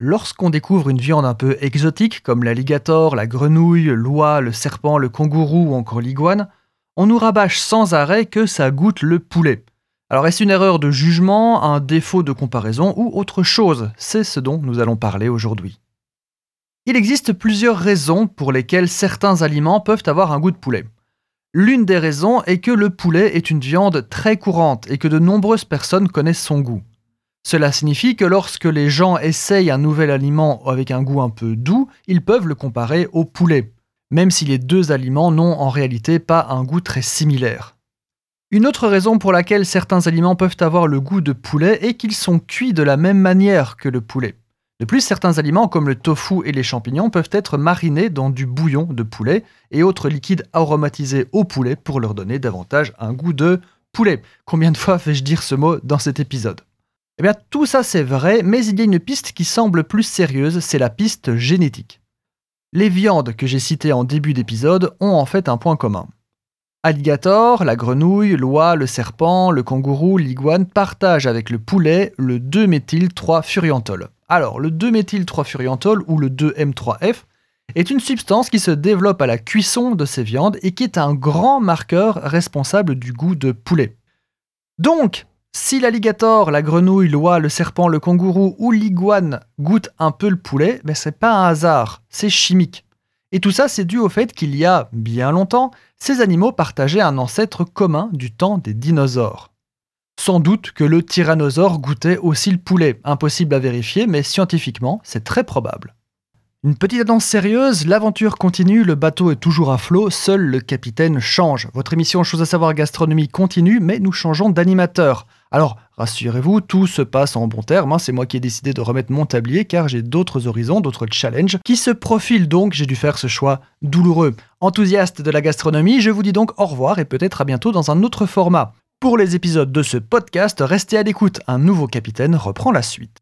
Lorsqu'on découvre une viande un peu exotique comme l'alligator, la grenouille, l'oie, le serpent, le kangourou ou encore l'iguane, on nous rabâche sans arrêt que ça goûte le poulet. Alors est-ce une erreur de jugement, un défaut de comparaison ou autre chose? C'est ce dont nous allons parler aujourd'hui. Il existe plusieurs raisons pour lesquelles certains aliments peuvent avoir un goût de poulet. L'une des raisons est que le poulet est une viande très courante et que de nombreuses personnes connaissent son goût. Cela signifie que lorsque les gens essayent un nouvel aliment avec un goût un peu doux, ils peuvent le comparer au poulet, même si les deux aliments n'ont en réalité pas un goût très similaire. Une autre raison pour laquelle certains aliments peuvent avoir le goût de poulet est qu'ils sont cuits de la même manière que le poulet. De plus, certains aliments comme le tofu et les champignons peuvent être marinés dans du bouillon de poulet et autres liquides aromatisés au poulet pour leur donner davantage un goût de poulet. Combien de fois vais-je dire ce mot dans cet épisode? Eh bien, tout ça c'est vrai, mais il y a une piste qui semble plus sérieuse, c'est la piste génétique. Les viandes que j'ai citées en début d'épisode ont en fait un point commun. Alligator, la grenouille, l'oie, le serpent, le kangourou, l'iguane partagent avec le poulet le 2-méthyl-3-furiantol. Alors, le 2-méthyl-3-furiantol ou le 2-M3F est une substance qui se développe à la cuisson de ces viandes et qui est un grand marqueur responsable du goût de poulet. Donc, si l'alligator, la grenouille, l'oie, le serpent, le kangourou ou l'iguane goûtent un peu le poulet, ben c'est pas un hasard, c'est chimique. Et tout ça, c'est dû au fait qu'il y a bien longtemps, ces animaux partageaient un ancêtre commun du temps des dinosaures. Sans doute que le tyrannosaure goûtait aussi le poulet, impossible à vérifier, mais scientifiquement, c'est très probable. Une petite annonce sérieuse, l'aventure continue, le bateau est toujours à flot, seul le capitaine change. Votre émission Chose à savoir gastronomie continue, mais nous changeons d'animateur. Alors, rassurez-vous, tout se passe en bon terme, hein. c'est moi qui ai décidé de remettre mon tablier car j'ai d'autres horizons, d'autres challenges qui se profilent donc, j'ai dû faire ce choix douloureux. Enthousiaste de la gastronomie, je vous dis donc au revoir et peut-être à bientôt dans un autre format. Pour les épisodes de ce podcast, restez à l'écoute, un nouveau capitaine reprend la suite.